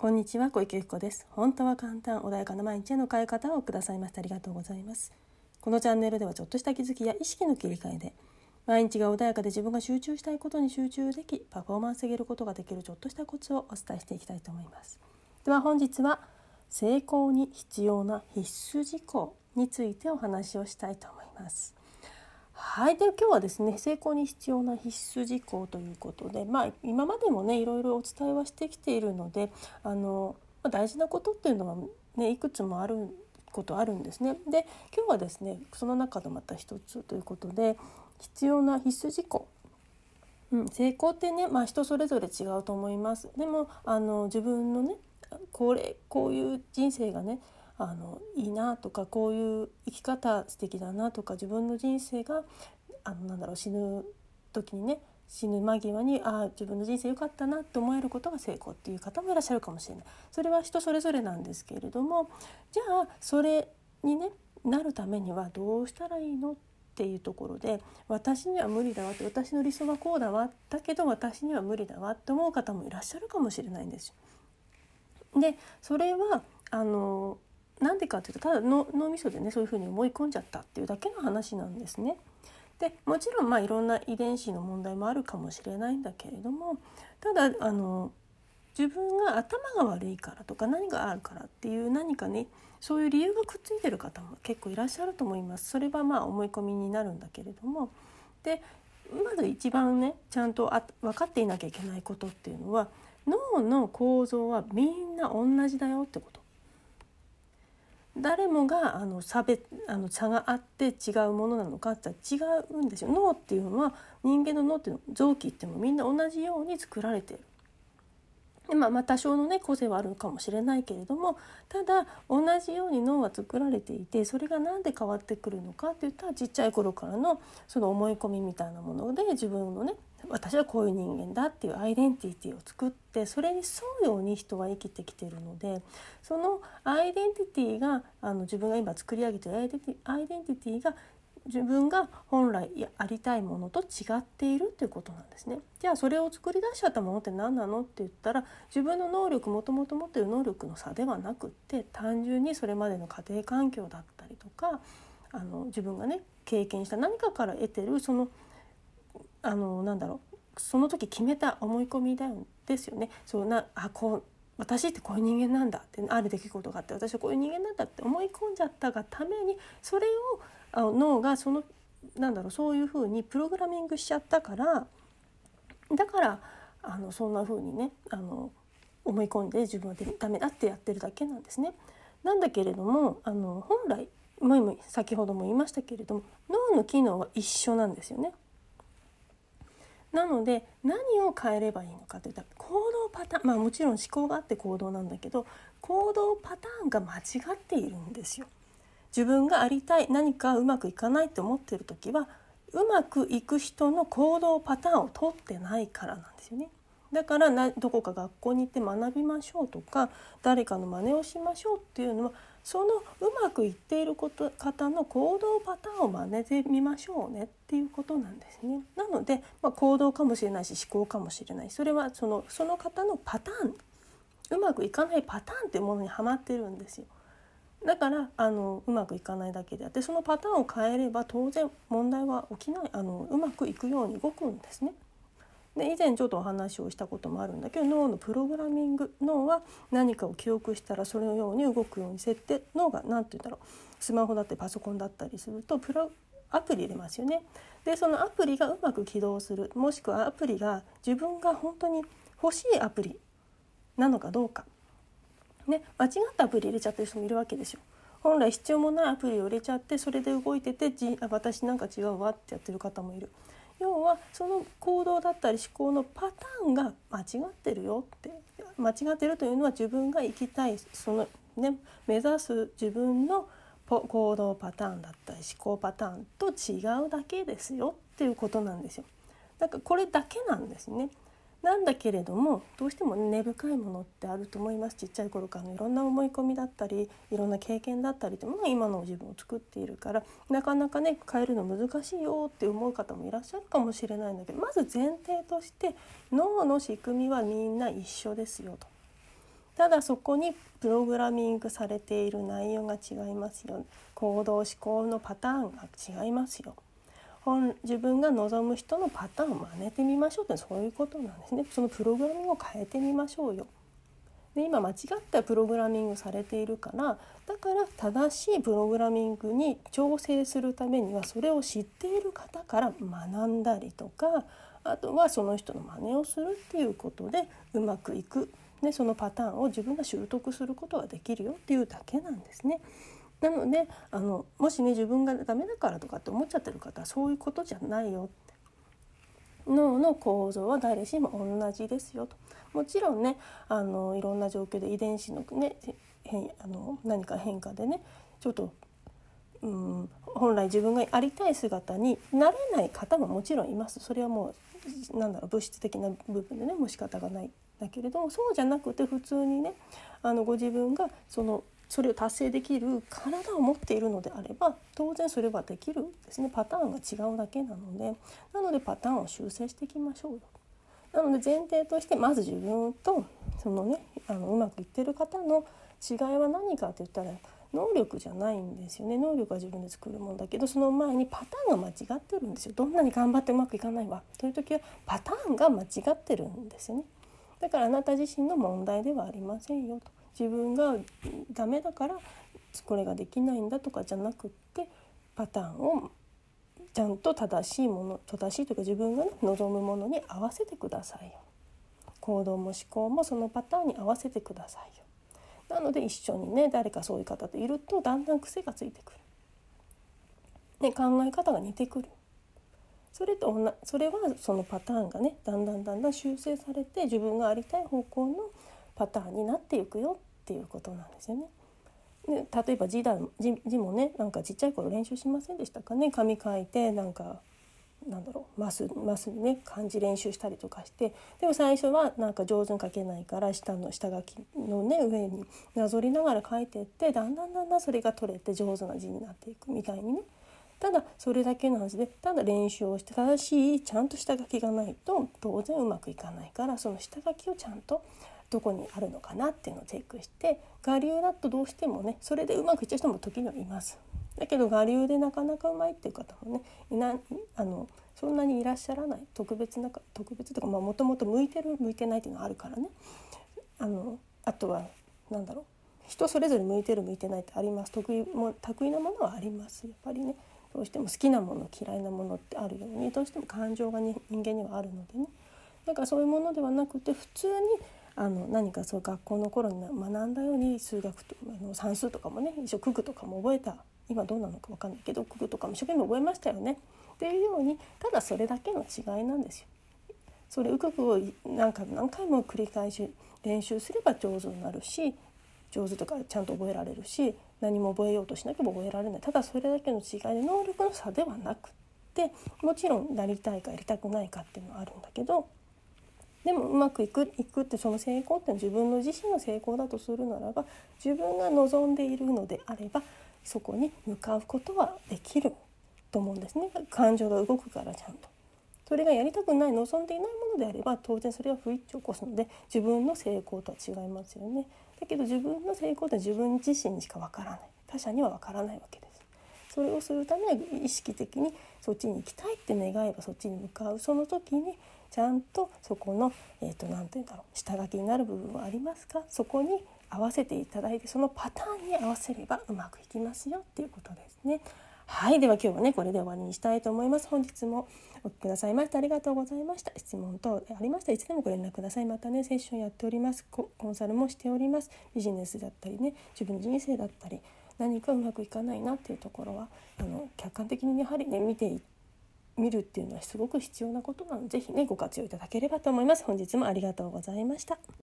こんにちは小池由子です。本当は簡単穏やかな毎日への変え方をくださいましてありがとうございます。このチャンネルではちょっとした気づきや意識の切り替えで毎日が穏やかで自分が集中したいことに集中できパフォーマンス上げることができるちょっとしたコツをお伝えしていきたいと思います。では本日は成功に必要な必須事項についてお話をしたいと思います。はいで今日はですね成功に必要な必須事項ということでまあ今までもねいろいろお伝えはしてきているのであの、まあ、大事なことっていうのはねいくつもあることあるんですね。で今日はですねその中のまた一つということで必要な必須事項うん、成功ってね、まあ、人それぞれ違うと思います。でもあの自分のねこれこういう人生がねあのいいなとかこういう生き方素敵だなとか自分の人生があのなんだろう死ぬ時にね死ぬ間際にああ自分の人生良かったなと思えることが成功っていう方もいらっしゃるかもしれないそれは人それぞれなんですけれどもじゃあそれにねなるためにはどうしたらいいのっていうところで私には無理だわって私の理想はこうだわだけど私には無理だわって思う方もいらっしゃるかもしれないんですよ。でそれはあのなんでかっていうとただ脳みそでねそういうふうに思い込んじゃったっていうだけの話なんですね。でもちろんまあいろんな遺伝子の問題もあるかもしれないんだけれどもただあの自分が頭が悪いからとか何があるからっていう何かねそういう理由がくっついてる方も結構いらっしゃると思います。それはまあ思い込みになるんだけれどもでまず一番ねちゃんとあ分かっていなきゃいけないことっていうのは脳の構造はみんな同じだよってこと。誰もがあの差別あの差があって違うものなのかって違うんですよ脳っていうのは人間の脳っていうの臓器っていうのもみんな同じように作られている。でまあ、まあ多少のね個性はあるかもしれないけれどもただ同じように脳は作られていてそれが何で変わってくるのかって言ったらちっちゃい頃からのその思い込みみたいなもので自分のね私はこういう人間だっていうアイデンティティを作ってそれに沿うように人は生きてきてるのでそのアイデンティティがあの自分が今作り上げてるアイデンティアイデンティティが自分が本来ありたいものと違っているということなんですね。じゃあそれを作り出しちゃったものって何なのって言ったら自分の能力もともと持ってる能力の差ではなくって単純にそれまでの家庭環境だったりとかあの自分がね経験した何かから得てるそのあのなんだろうその時決めた思い込みだよですよね。そうなあこう私ってこういう人間なんだってある出来事があって私はこういう人間なんだって思い込んじゃったがためにそれをあの脳がそのなんだろうそういうふうにプログラミングしちゃったからだからあのそんなふうにねあの思い込んで自分はダメだってやってるだけなんですね。なんだけれどもあの本来も先ほども言いましたけれども脳の機能は一緒なんですよね。なので何を変えればいいのかといったら行動パターンまあもちろん思考があって行動なんだけど行動パターンが間違っているんですよ。自分がありたい何かうまくいかないと思っている時はうまくいく人の行動パターンを取ってないからなんですよね。だからなどこか学校に行って学びましょうとか誰かの真似をしましょうっていうのはそのうまくいっていること方の行動パターンを真似てみましょうねっていうことなんですね。なので、まあ、行動かもしれないし思考かもしれないそれはそのその方のパターンうまくいかないパターンっていうものにはまってるんですよ。だからあのうまくいかないだけであってそのパターンを変えれば当然問題は起きないあのうまくいくように動くんですね。で以前ちょっとお話をしたこともあるんだけど脳のプログラミング脳は何かを記憶したらそれのように動くように設定脳が何て言うんだろうスマホだってパソコンだったりするとプロアプリ入れますよね。でそのアプリがうまく起動するもしくはアプリが自分が本当に欲しいアプリなのかどうか、ね、間違ったアプリ入れちゃってる人もいるわけですよ。本来必要もないアプリを入れちゃってそれで動いてて私なんか違うわってやってる方もいる。要はその行動だったり思考のパターンが間違ってるよって間違ってるというのは自分が行きたいその、ね、目指す自分の行動パターンだったり思考パターンと違うだけですよっていうことなんですよ。だからこれだけなんですね。なんだけれどもどうしても根深いものってあると思います。ちっちゃい頃からのいろんな思い込みだったりいろんな経験だったりっていうのが今の自分を作っているからなかなかね変えるの難しいよって思う方もいらっしゃるかもしれないんだけどまず前提として脳の仕組みはみんな一緒ですよと。ただそこにプログラミングされている内容が違いますよ。行動思考のパターンが違いますよ。本自分が望む人のパターンを真似てみましょうってそういうことなんですね。そのプログラミングを変えてみましょうよ。で今間違ったプログラミングされているからだから正しいプログラミングに調整するためにはそれを知っている方から学んだりとかあとはその人の真似をするっていうことでうまくいく、ね、そのパターンを自分が習得することができるよっていうだけなんですね。なのであのもしね自分がダメだからとかって思っちゃってる方はそういうことじゃないよ。って脳の構造は誰しも同じですよと。もちろんねあのいろんな状況で遺伝子の,、ね、変あの何か変化でねちょっとうん本来自分がありたい姿になれない方ももちろんいます。それはもうなんだろう物質的な部分でねもう仕方がない。だけれどもそうじゃなくて普通にねあのご自分がそのそれを達成できる体を持っているのであれば当然それはできるですね。パターンが違うだけなので。なのでパターンを修正していきましょうよ。なので前提としてまず自分とそのねあのうまくいってる方の違いは何かって言ったら能力じゃないんですよね。能力は自分で作るもんだけどその前にパターンが間違ってるんですよ。どんなに頑張ってうまくいかないわ。という時はパターンが間違ってるんですよね。だからあなた自身の問題ではありませんよと。自分がダメだからこれができないんだとかじゃなくってパターンをちゃんと正しいもの正しいというか自分が、ね、望むものに合わせてくださいよ。行動も思考もそのパターンに合わせてくださいよ。なので一緒にね誰かそういう方といるとだんだん癖がついてくる、ね、考え方が似てくる。それとなそれはそのパターンがねだんだんだんだん修正されて自分がありたい方向のパターンになっていくよっていうことなんですよね。で例えば字だ字字もねなんかちっちゃい頃練習しませんでしたかね？紙書いてなんかなんだろうマスマスにね漢字練習したりとかして。でも最初はなんか上手に書けないから下の下書きのね上になぞりながら書いてってだんだんだんだんそれが取れて上手な字になっていくみたいにね。ただそれだけの話でただ練習をして正しいちゃんと下書きがないと当然うまくいかないからその下書きをちゃんとどこにあるのかなっていうのをチェックして我流だとどうしてもねそれでうまくいっちゃう人も時にはいます。だけど我流でなかなかうまいっていう方もねいなあのそんなにいらっしゃらない特別な特別とかもともと向いてる向いてないっていうのはあるからね。あのあとは何だろう人それぞれ向いてる向いてないってあります。得意も得意なものはあります。やっぱりねどうしても好きなもの嫌いなものってあるようにどうしても感情が、人間にはあるのでね。だからそういうものではなくて普通にあの何かそう学校の頃に学んだように数学とあの算数とかもね一応九九とかも覚えた。今どうなのか分かんないけど九九とかも一生懸命覚えましたよね。っていうようにただそれだけの違いなんですよ。それうくくを何回も何回も繰り返し練習すれば上手になるし上手とかちゃんと覚えられるし何も覚えようとしなければ覚えられない。ただそれだけの違いで能力の差ではなくってもちろんなりたいかやりたくないかっていうのはあるんだけどでもうまくいくいくってその成功って自分の自身の成功だとするならば自分が望んでいるのであればそこに向かうことはできると思うんですね感情が動くからちゃんと。それがやりたくない望んでいないものであれば当然それは不一致を起こすので自分の成功とは違いますよね。だけど自分の成功って自分自身にしかわからない他者にはわからないわけです。それをするために意識的にそっちに行きたいって願えばそっちに向かう。その時にちゃんとそこの何、えーと、て言うんだろう下書きになる部分はありますか？そこに合わせていただいてそのパターンに合わせればうまくいきますよっていうことですね。はい。では今日はねこれで終わりにしたいと思います。本日もお聞きくださいましてありがとうございました。質問等ありましたらいつでもご連絡ください。またねセッションやっております。コンサルもしております。ビジネスだったりね自分の人生だったり何かうまくいかないなっていうところはあの客観的にやはりね見てい見るっていうのはすごく必要なことなので是非ねご活用いただければと思います。本日もありがとうございました。